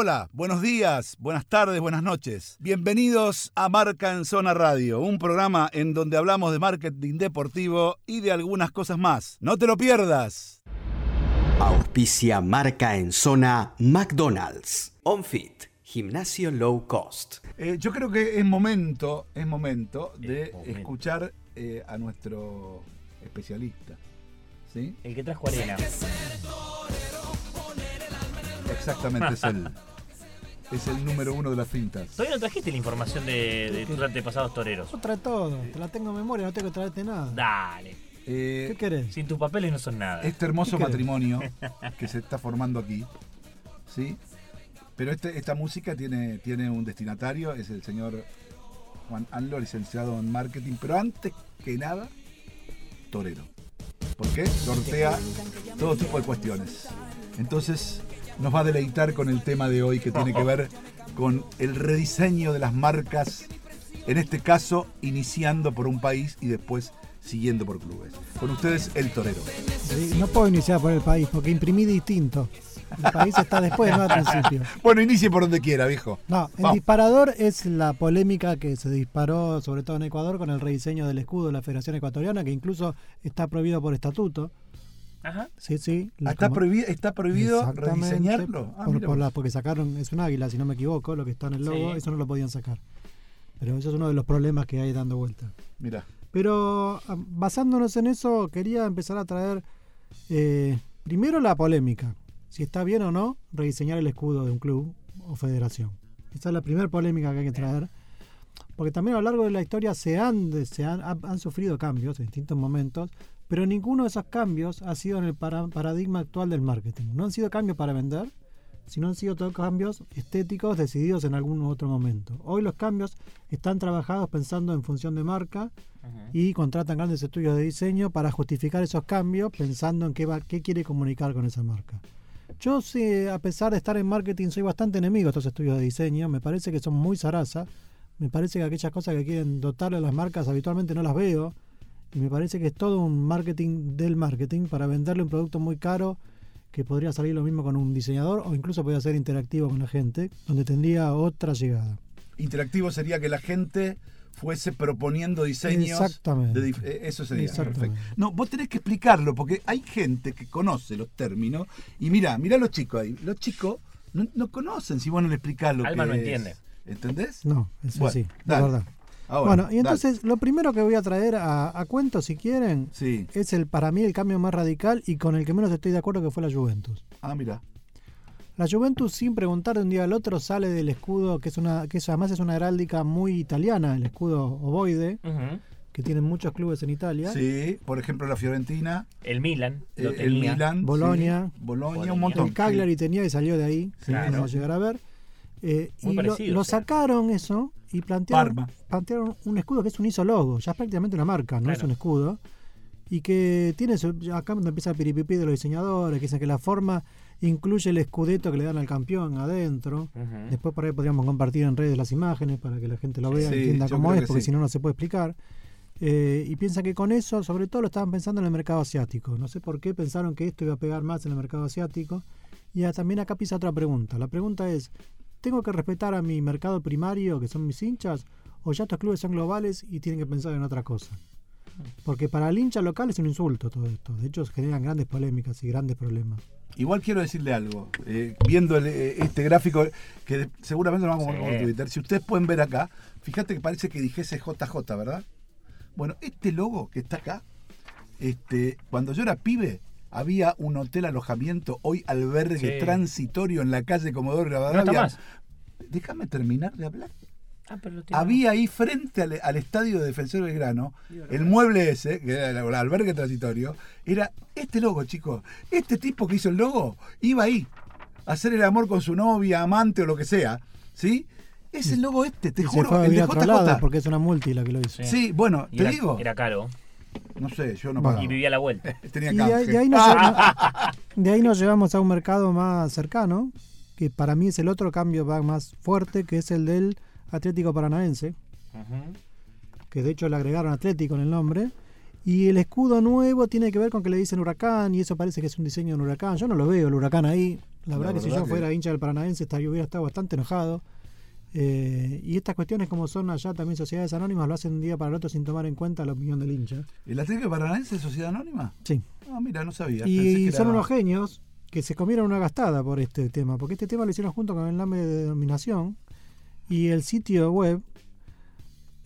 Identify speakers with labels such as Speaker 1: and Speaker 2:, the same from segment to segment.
Speaker 1: Hola, buenos días, buenas tardes, buenas noches. Bienvenidos a Marca en Zona Radio, un programa en donde hablamos de marketing deportivo y de algunas cosas más. No te lo pierdas.
Speaker 2: Auspicia Marca en Zona McDonald's. OnFit, gimnasio low cost.
Speaker 1: Eh, yo creo que es momento, es momento de
Speaker 3: Es momento.
Speaker 1: escuchar eh, a nuestro especialista. ¿Sí?
Speaker 3: El que trajo arena.
Speaker 1: Exactamente es él. Es el número uno de las fintas.
Speaker 3: Todavía no trajiste la información de, de tus antepasados toreros.
Speaker 4: Yo trae todo, te la tengo en memoria, no tengo que traerte nada.
Speaker 3: Dale.
Speaker 1: Eh,
Speaker 4: ¿Qué querés?
Speaker 3: Sin tus papeles no son nada.
Speaker 1: este hermoso matrimonio que se está formando aquí, ¿sí? Pero este, esta música tiene, tiene un destinatario, es el señor Juan Anlo, licenciado en marketing, pero antes que nada, torero. ¿Por qué? Sortea todo tipo de cuestiones. Entonces, nos va a deleitar con el tema de hoy que tiene que ver con el rediseño de las marcas, en este caso, iniciando por un país y después siguiendo por clubes. Con ustedes, el torero.
Speaker 4: Sí, No puedo iniciar por el país porque imprimí distinto. El país está después, no al principio.
Speaker 1: Bueno, inicie por donde quiera, viejo.
Speaker 4: No, el
Speaker 1: Vamos.
Speaker 4: disparador es la polémica que se disparó, sobre todo en Ecuador, con el rediseño del escudo de la Federación Ecuatoriana, que incluso está prohibido por estatuto.
Speaker 3: Ajá.
Speaker 4: Sí, sí. la
Speaker 1: ¿Está,
Speaker 4: como-
Speaker 1: prohibido, ¿Está prohibido rediseñarlo? Ah,
Speaker 4: por- por la- porque sacaron, es un águila, si no me equivoco, lo que está en el logo,
Speaker 3: Sí.
Speaker 4: eso no lo podían sacar. Pero eso es uno de los problemas que hay dando vuelta.
Speaker 1: Mira.
Speaker 4: Pero ah, basándonos en eso, quería empezar a traer eh, primero la polémica. Si está bien o no rediseñar el escudo de un club o federación. Esa es la primera polémica que hay que traer. Porque también a lo largo de la historia se han, se han, han- han sufrido cambios en distintos momentos, pero ninguno de esos cambios ha sido en el para- paradigma actual del marketing. No han sido cambios para vender, sino han sido todos cambios estéticos decididos en algún otro momento. Hoy los cambios están trabajados pensando en función de marca y contratan grandes estudios de diseño para justificar esos cambios pensando en qué, va, qué quiere comunicar con esa marca. Yo, sí, a pesar de estar en marketing, soy bastante enemigo de estos estudios de diseño. Me parece que son muy zaraza. Me parece que aquellas cosas que quieren dotarle a las marcas habitualmente no las veo. Y me parece que es todo un marketing del marketing para venderle un producto muy caro que podría salir lo mismo con un diseñador o incluso podría ser interactivo con la gente, donde tendría otra llegada.
Speaker 1: Interactivo sería que la gente fuese proponiendo diseños.
Speaker 4: Exactamente.
Speaker 1: de eh, eso sería.
Speaker 4: Exactamente.
Speaker 1: Perfecto. No, vos tenés que explicarlo, porque hay gente que conoce los términos. Y mira, mira los chicos ahí. Los chicos no, no conocen si vos no le explicás lo
Speaker 3: Alma
Speaker 1: que
Speaker 3: no
Speaker 1: es.
Speaker 3: entiende.
Speaker 1: ¿Entendés?
Speaker 4: No, eso
Speaker 1: Bueno,
Speaker 4: sí, verdad.
Speaker 1: Ahora,
Speaker 4: bueno, y
Speaker 1: dale.
Speaker 4: entonces lo primero que voy a traer a, a cuento, si quieren,
Speaker 1: Sí.
Speaker 4: es el para mí el cambio más radical y con el que menos estoy de acuerdo que fue la Juventus.
Speaker 1: Ah, mira.
Speaker 4: La Juventus, sin preguntar de un día al otro, sale del escudo, que es una, que eso además es una heráldica muy italiana, el escudo ovoide, que tienen muchos clubes en Italia.
Speaker 1: Sí, por ejemplo, la Fiorentina,
Speaker 3: El Milan lo
Speaker 1: eh, el. Milan,
Speaker 4: Bolonia.
Speaker 1: sí, Bolonia, un montón.
Speaker 4: El Cagliari tenía y salió de ahí,
Speaker 1: Sí,
Speaker 4: que
Speaker 3: claro.
Speaker 4: vamos a llegar a ver. Eh,
Speaker 3: Muy
Speaker 4: y lo,
Speaker 3: parecido,
Speaker 4: sacaron eso y plantearon,
Speaker 1: Parma.
Speaker 4: plantearon un escudo que es un isologo, ya es prácticamente una marca, no es un escudo. Y que tiene, acá donde empieza el piripipí de los diseñadores, que dicen que la forma incluye el escudeto que le dan al campeón adentro. Después por ahí podríamos compartir en redes las imágenes para que la gente lo vea
Speaker 1: Sí,
Speaker 4: y entienda cómo es,
Speaker 1: que
Speaker 4: porque
Speaker 1: sí.
Speaker 4: si no, no se puede explicar. Eh, y piensa que con eso, sobre todo, lo estaban pensando en el mercado asiático. No sé por qué pensaron que esto iba a pegar más en el mercado asiático. Y también acá pisa otra pregunta. La pregunta es, ¿tengo que respetar a mi mercado primario, que son mis hinchas, o ya estos clubes son globales y tienen que pensar en otra cosa? Porque para el hincha local es un insulto todo esto. De hecho, generan grandes polémicas y grandes problemas.
Speaker 1: Igual quiero decirle algo. eh, viendo el, eh, este gráfico, que seguramente lo vamos a poner en Twitter. Si ustedes pueden ver acá, fíjate que parece que dijese JJ, ¿verdad? Bueno, este logo que está acá, este, cuando yo era pibe, había un hotel alojamiento, hoy albergue
Speaker 3: Sí.
Speaker 1: transitorio en la calle Comodoro Rivadavia. Déjame terminar de hablar.
Speaker 3: Ah, pero
Speaker 1: Había ahí frente al, al estadio de Defensor del Grano, el mueble ese, que era el, el albergue transitorio, era este logo, chicos. Este tipo que hizo el logo iba ahí a hacer el amor con su novia, amante o lo que sea. ¿Sí? Es el logo este, te
Speaker 4: y se
Speaker 1: juro,
Speaker 4: fue a
Speaker 1: el de
Speaker 4: lado
Speaker 1: JJ.
Speaker 4: porque es una multi la que lo hizo.
Speaker 3: Sí.
Speaker 1: Sí, bueno,
Speaker 3: Y
Speaker 1: te
Speaker 3: era,
Speaker 1: digo.
Speaker 3: Era caro.
Speaker 1: No sé, yo no pagaba.
Speaker 3: Y vivía a la vuelta.
Speaker 1: Tenía
Speaker 4: Y de ahí,
Speaker 1: canje.
Speaker 4: de ahí nos, lle- de ahí nos llevamos a un mercado más cercano, que para mí es el otro cambio más fuerte, que es el del Atlético Paranaense, que de hecho le agregaron Atlético en el nombre. Y el escudo nuevo tiene que ver con que le dicen huracán, y eso parece que es un diseño de un huracán. Yo no lo veo el huracán ahí. La verdad, que, si yo fuera hincha del Paranaense estaría, hubiera estado bastante enojado. Eh, y estas cuestiones, como son allá también sociedades anónimas, lo hacen un día para el otro sin tomar en cuenta la opinión del hincha.
Speaker 1: ¿El Atlético Paranaense es sociedad anónima?
Speaker 4: Sí.
Speaker 1: Ah, mira, no sabía.
Speaker 4: Y son unos genios que se comieron una gastada por este tema, porque este tema lo hicieron junto con el nombre de denominación y el sitio web,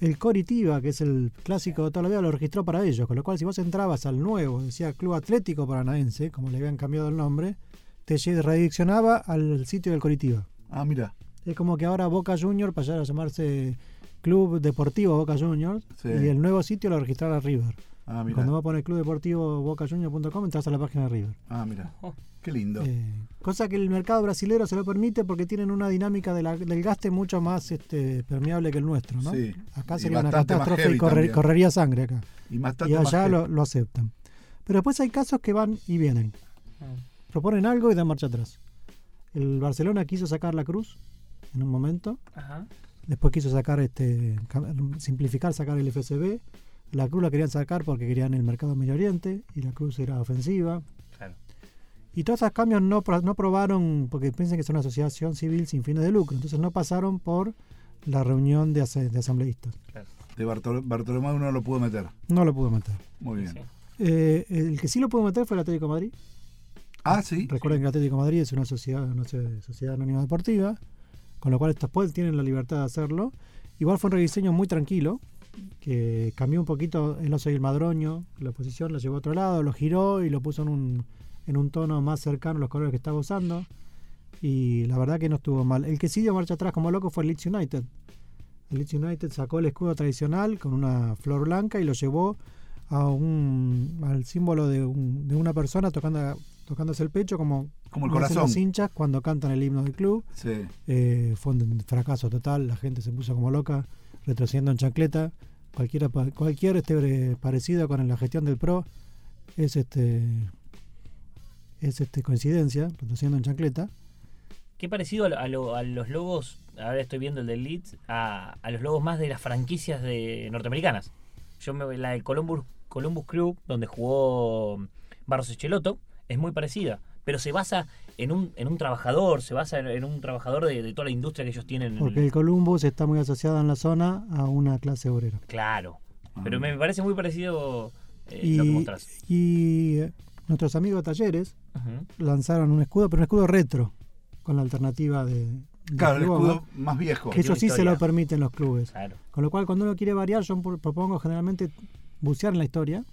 Speaker 4: el Coritiba, que es el clásico de toda la vida, lo registró para ellos, con lo cual si vos entrabas al nuevo, decía Club Atlético Paranaense, como le habían cambiado el nombre, te redireccionaba al sitio del Coritiba.
Speaker 1: Ah, mira.
Speaker 4: Es como que ahora Boca Junior pasara a llamarse Club Deportivo Boca Juniors y el nuevo sitio lo registrara River. Ah, mira. Cuando vos pones Club Deportivo bocajunior.com entras a la página de River.
Speaker 1: Ah, mira. Qué lindo. Eh,
Speaker 4: cosa que el mercado brasilero se lo permite porque tienen una dinámica del gaste mucho más este, permeable que el nuestro, ¿no? Sí. Acá sería una catástrofe y correría sangre acá. Y, y allá lo, lo, aceptan. Pero después hay casos que van y vienen. Ah. Proponen algo y dan marcha atrás. El Barcelona quiso sacar la cruz en un momento. Después quiso sacar, este, simplificar, sacar el FSB. La cruz la querían sacar porque querían el mercado Medio Oriente y la cruz era ofensiva. Y todos esos cambios no, no probaron, porque piensan que es una asociación civil sin fines de lucro, entonces no pasaron por la reunión de, asambleístas.
Speaker 1: De Bartolomé no lo pudo meter.
Speaker 4: No lo pudo meter.
Speaker 1: Muy bien.
Speaker 4: Eh, el que sí lo pudo meter fue el Atlético de Madrid.
Speaker 1: Ah, sí.
Speaker 4: Recuerden que el Atlético de Madrid es una sociedad, no sé, sociedad anónima deportiva, con lo cual estos pueden tienen la libertad de hacerlo. Igual fue un rediseño muy tranquilo, que cambió un poquito el oso y el madroño, la posición lo llevó a otro lado, lo giró y lo puso en un, en un tono más cercano a los colores que estaba usando. Y la verdad que no estuvo mal. El que sí dio marcha atrás como loco fue el Leeds United. El Leeds United sacó el escudo tradicional con una flor blanca y lo llevó a un, al símbolo de, de una persona tocando, tocándose el pecho como,
Speaker 1: como el corazón.
Speaker 4: los hinchas cuando cantan el himno del club. Eh, fue un fracaso total, la gente se puso como loca, retrocediendo en chancleta. Cualquiera, cualquier este parecido con la gestión del PRO es este es este coincidencia, retrocediendo en chancleta.
Speaker 3: Qué parecido a, los logos, ahora estoy viendo el del Leeds, a, los logos más de las franquicias de norteamericanas. Yo me la de Columbus, Columbus Club, donde jugó Barros Echeloto, es muy parecida, pero se basa en un, en un trabajador, se basa en, un trabajador de, toda la industria que ellos tienen.
Speaker 4: Porque el Columbus está muy asociado en la zona a una clase obrera.
Speaker 3: Claro, pero me parece muy parecido
Speaker 4: eh, y, lo que mostrás. Y nuestros amigos de talleres lanzaron un escudo, pero un escudo retro, con la alternativa de...
Speaker 1: claro, el escudo más viejo.
Speaker 4: Que eso sí se lo permiten los clubes. Con lo cual, cuando uno quiere variar, yo propongo generalmente bucear en la historia,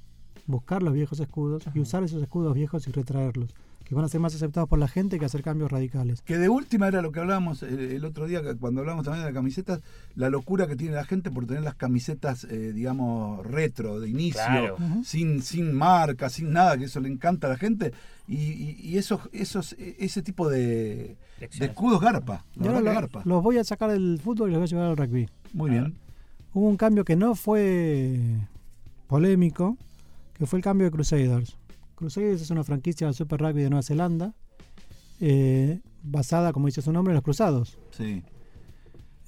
Speaker 4: buscar los viejos escudos y usar esos escudos viejos y retraerlos que van a ser más aceptados por la gente que hacer cambios radicales.
Speaker 1: Que de última era lo que hablábamos el, otro día, cuando hablamos también de las camisetas, la locura que tiene la gente por tener las camisetas, eh, digamos, retro, de inicio, sin, sin marca, sin nada, que eso le encanta a la gente. Y, esos, esos, ese tipo de, escudos garpa, garpa.
Speaker 4: Los voy a sacar del fútbol y los voy a llevar al rugby.
Speaker 1: Muy bien.
Speaker 4: Hubo un cambio que no fue polémico, que fue el cambio de Crusaders. Crusaders es una franquicia del Super Rugby de Nueva Zelanda, eh, basada, como dice su nombre, en los cruzados.
Speaker 1: Sí.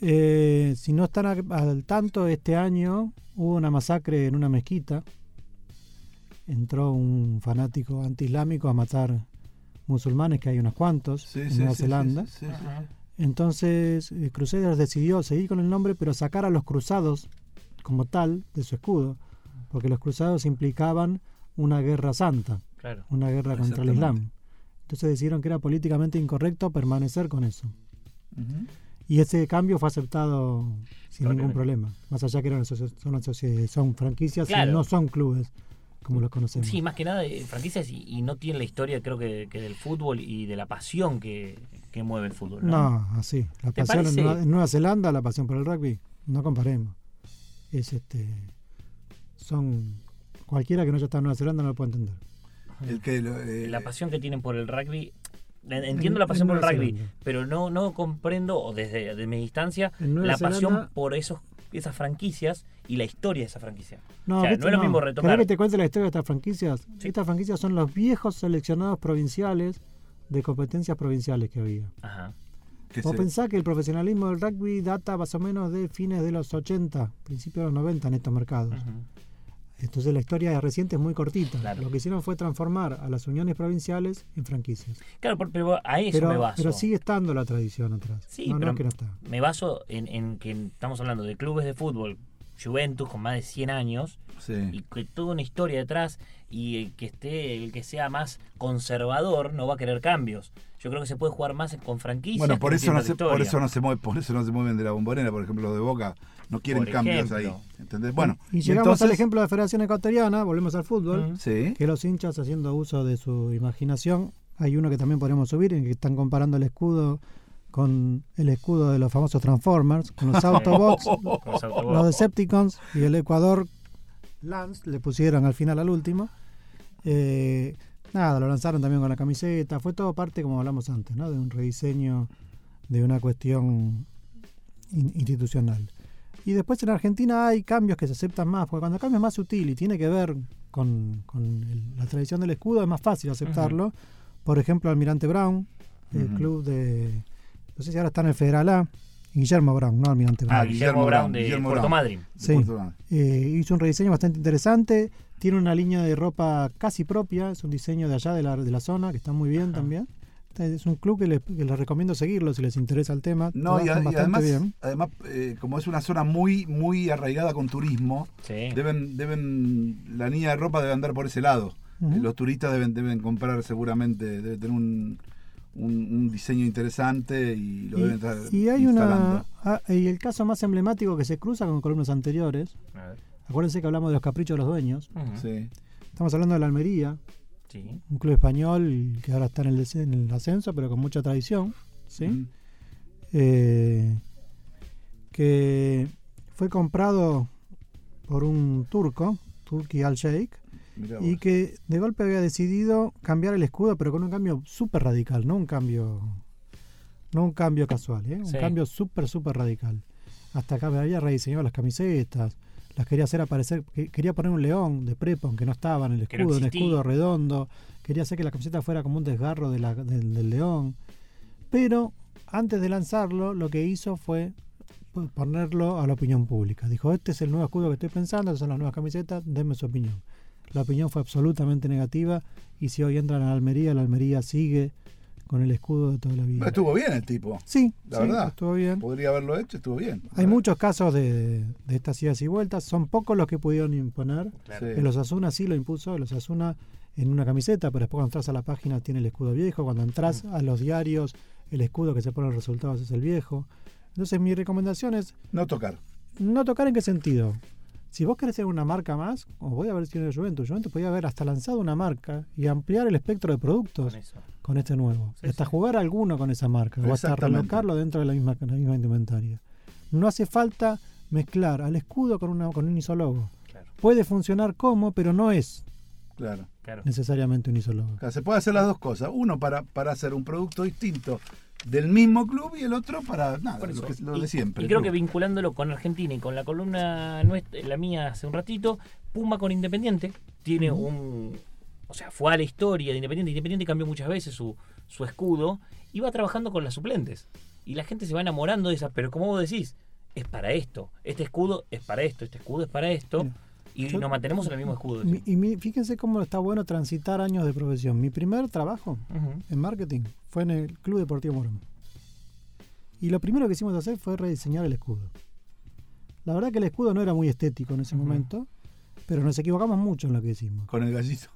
Speaker 4: Eh, si no están al tanto, este año hubo una masacre en una mezquita. Entró un fanático antiislámico a matar musulmanes, que hay unos cuantos en Nueva Zelanda. Entonces, eh, Crusaders decidió seguir con el nombre, pero sacar a los cruzados como tal de su escudo, porque los cruzados implicaban una guerra santa, una guerra contra el Islam. Entonces decidieron que era políticamente incorrecto permanecer con eso. Y ese cambio fue aceptado sin ningún problema. Más allá que eran son, son franquicias y no son clubes como los conocemos.
Speaker 3: Sí, más que nada eh, franquicias y, no tienen la historia, creo que, del fútbol y de la pasión que, mueve el fútbol.
Speaker 4: No, así. La pasión en Nueva, Zelanda, la pasión por el rugby, no comparemos. Es este. Son Cualquiera que no haya estado en Nueva Zelanda no lo puede entender.
Speaker 3: El que, eh, la pasión que tienen por el rugby entiendo la pasión por el rugby, pero no, no comprendo, o desde mi distancia, la pasión por esos, esas franquicias y la historia de esa franquicia. No, no es lo mismo retomar.
Speaker 4: que te cuente la historia de estas franquicias? Estas franquicias son los viejos seleccionados provinciales de competencias provinciales que había. Ajá. Vos pensás que el profesionalismo del rugby data más o menos de fines de los 80, principios de los 90 en estos mercados. Entonces la historia reciente es muy cortita.
Speaker 3: Claro.
Speaker 4: Lo que hicieron fue transformar a las uniones provinciales en franquicias.
Speaker 3: Claro, por- pero a eso
Speaker 4: Pero,
Speaker 3: me baso.
Speaker 4: pero sigue estando la tradición atrás.
Speaker 3: Sí,
Speaker 4: no, no
Speaker 3: pero
Speaker 4: es que no está.
Speaker 3: me baso en, en que estamos hablando de clubes de fútbol, Juventus con más de 100 años,
Speaker 1: Sí.
Speaker 3: y que toda una historia detrás, y el que esté, el que sea más conservador no va a querer cambios. Yo creo que se puede jugar más con franquicias.
Speaker 1: Bueno, por eso no se, por eso no se mueve, por eso no se mueven de la bombonera, por ejemplo, los de Boca no quieren
Speaker 3: Por
Speaker 1: cambios
Speaker 3: ejemplo.
Speaker 1: ahí. ¿Entendés? Bueno,
Speaker 4: y llegamos al ejemplo de la Federación Ecuatoriana, volvemos al fútbol.
Speaker 1: Sí.
Speaker 4: que los hinchas haciendo uso de su imaginación. Hay uno que también podemos subir, en que están comparando el escudo con el escudo de los famosos Transformers, con los Autobots,
Speaker 3: Con los autobots.
Speaker 4: los Decepticons y el Ecuador Lance le pusieron al final al último. Eh, nada, lo lanzaron también con la camiseta. Fue todo parte, como hablamos antes, ¿no? de un rediseño de una cuestión in- institucional. Y después en Argentina hay cambios que se aceptan más, porque cuando el cambio es más sutil y tiene que ver con, con el- la tradición del escudo, es más fácil aceptarlo. Por ejemplo, Almirante Brown, el club de. No sé si ahora está en el Federal A. Guillermo Brown, no Almirante Brown.
Speaker 3: Ah,
Speaker 1: Ah,
Speaker 3: Guillermo,
Speaker 1: Guillermo
Speaker 3: Brown
Speaker 1: Brown,
Speaker 3: de
Speaker 1: Guillermo
Speaker 3: Puerto
Speaker 1: Brown.
Speaker 3: Madryn.
Speaker 1: de
Speaker 4: Sí.
Speaker 1: Puerto Madryn.
Speaker 4: Eh, hizo un rediseño bastante interesante. Tiene una línea de ropa casi propia. Es un diseño de allá de la, de la zona que está muy bien también. Este Es un club que les, que les recomiendo seguirlo si les interesa el tema.
Speaker 1: No, y, a- además,
Speaker 4: bien.
Speaker 1: además eh, como es una zona muy muy arraigada con turismo,
Speaker 3: Sí.
Speaker 1: deben deben la línea de ropa debe andar por ese lado. Los turistas deben deben comprar seguramente, debe tener un, un, un diseño interesante y lo deben estar
Speaker 4: Y, y hay
Speaker 1: instalando.
Speaker 4: una. ah, y el caso más emblemático que se cruza con columnas anteriores.
Speaker 3: A ver.
Speaker 4: Acuérdense que hablamos de los caprichos de los dueños.
Speaker 1: Sí.
Speaker 4: Estamos hablando de la Almería,
Speaker 3: Sí.
Speaker 4: un club español que ahora está en el, des- en el ascenso, pero con mucha tradición. ¿sí? Eh, que fue comprado por un turco, Turki Al Sheikh, y que de golpe había decidido cambiar el escudo, pero con un cambio súper radical, no un cambio no un cambio casual, ¿eh? un
Speaker 3: Sí.
Speaker 4: cambio súper, súper radical. Hasta acá me había rediseñado las camisetas, las quería hacer aparecer, que- quería poner un león de prepa, aunque no estaba en el
Speaker 3: no
Speaker 4: escudo, un escudo redondo, quería hacer que la camiseta fuera como un desgarro de la- del, del león. Pero antes de lanzarlo, lo que hizo fue ponerlo a la opinión pública. Dijo, este es el nuevo escudo que estoy pensando, estas son las nuevas camisetas, denme su opinión. La opinión fue absolutamente negativa y si hoy entran a la Almería, la Almería sigue con el escudo de toda la vida.
Speaker 1: Pero estuvo bien el tipo.
Speaker 4: Sí,
Speaker 1: La
Speaker 4: sí,
Speaker 1: verdad.
Speaker 4: estuvo bien.
Speaker 1: Podría haberlo hecho, estuvo bien.
Speaker 4: Hay muchos casos de, de estas idas y vueltas, son pocos los que pudieron imponer.
Speaker 3: Claro.
Speaker 1: Sí.
Speaker 4: El Osasuna sí lo impuso, el Osasuna en una camiseta, pero después cuando entras a la página tiene el escudo viejo, cuando entras a los diarios el escudo que se pone en los resultados es el viejo. Entonces mi recomendación es
Speaker 1: No tocar.
Speaker 4: no tocar en qué sentido. Si vos querés tener una marca más, como voy a haber sido Juventus, Juventus podía haber hasta lanzado una marca y ampliar el espectro de productos
Speaker 3: Con
Speaker 4: este nuevo.
Speaker 3: Sí,
Speaker 4: y hasta
Speaker 3: sí.
Speaker 4: jugar alguno con esa marca. O hasta relocarlo dentro de la misma, la misma indumentaria. No hace falta mezclar al escudo con, una, con un isólogo.
Speaker 3: Claro,
Speaker 4: Puede funcionar como, pero no es
Speaker 1: Claro.
Speaker 3: claro.
Speaker 4: necesariamente un isólogo.
Speaker 1: O sea, se puede hacer las dos cosas. Uno para, para hacer un producto distinto del mismo club y el otro para nada, lo,
Speaker 3: eso.
Speaker 1: que- lo
Speaker 3: y,
Speaker 1: de siempre.
Speaker 3: y creo que vinculándolo con Argentina y con la columna nuestra, la mía hace un ratito, Puma con Independiente tiene un. O sea, fue a la historia de Independiente. Independiente cambió muchas veces su, su escudo y va trabajando con las suplentes. Y la gente se va enamorando de esas. Pero como vos decís, es para esto. Este escudo es para esto. Este escudo es para esto. Y
Speaker 4: yo-
Speaker 3: nos mantenemos en el mismo escudo.
Speaker 4: Mi- y mi- fíjense cómo está bueno transitar años de profesión. Mi primer trabajo en marketing fue en el Club Deportivo Morón. Y lo primero que hicimos hacer fue rediseñar el escudo. La verdad que el escudo no era muy estético en ese momento, pero nos equivocamos mucho en lo que hicimos.
Speaker 1: Con el gallito.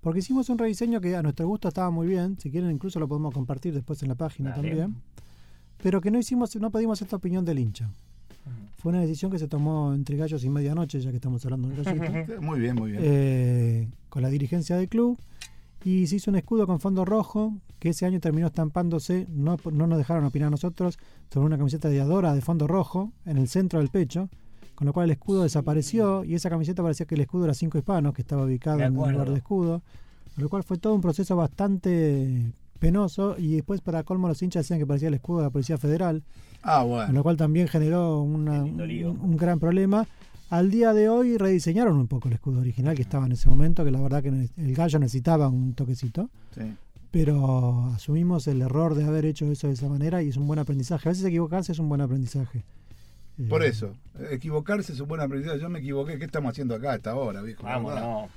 Speaker 4: Porque hicimos un rediseño que a nuestro gusto estaba muy bien, si quieren incluso lo podemos compartir después en la página
Speaker 3: Dale.
Speaker 4: también, pero que no hicimos, no pedimos esta opinión del hincha. Fue una decisión que se tomó entre gallos y medianoche, ya que estamos hablando del gallito.
Speaker 1: Muy bien, muy bien.
Speaker 4: eh, con la dirigencia del club y se hizo un escudo con fondo rojo que ese año terminó estampándose, no, no nos dejaron opinar a nosotros, sobre una camiseta de Adora de fondo rojo en el centro del pecho, con lo cual el escudo desapareció y esa camiseta parecía que el escudo era cinco hispanos, que estaba ubicado
Speaker 3: De
Speaker 4: en el lugar de escudo, con lo cual fue todo un proceso bastante penoso y después para colmo los hinchas decían que parecía el escudo de la Policía Federal,
Speaker 1: ah,
Speaker 4: con
Speaker 1: bueno.
Speaker 4: lo cual también generó una- un, un gran problema. Al día de hoy rediseñaron un poco el escudo original que estaba en ese momento, que la verdad que el gallo necesitaba un toquecito,
Speaker 1: Sí.
Speaker 4: pero asumimos el error de haber hecho eso de esa manera y es un buen aprendizaje. A veces equivocarse es un buen aprendizaje. Eh,
Speaker 1: Por eso, equivocarse es un buen aprendizaje. Yo me equivoqué, ¿qué estamos haciendo acá a esta hora, viejo?
Speaker 3: Vamos, no.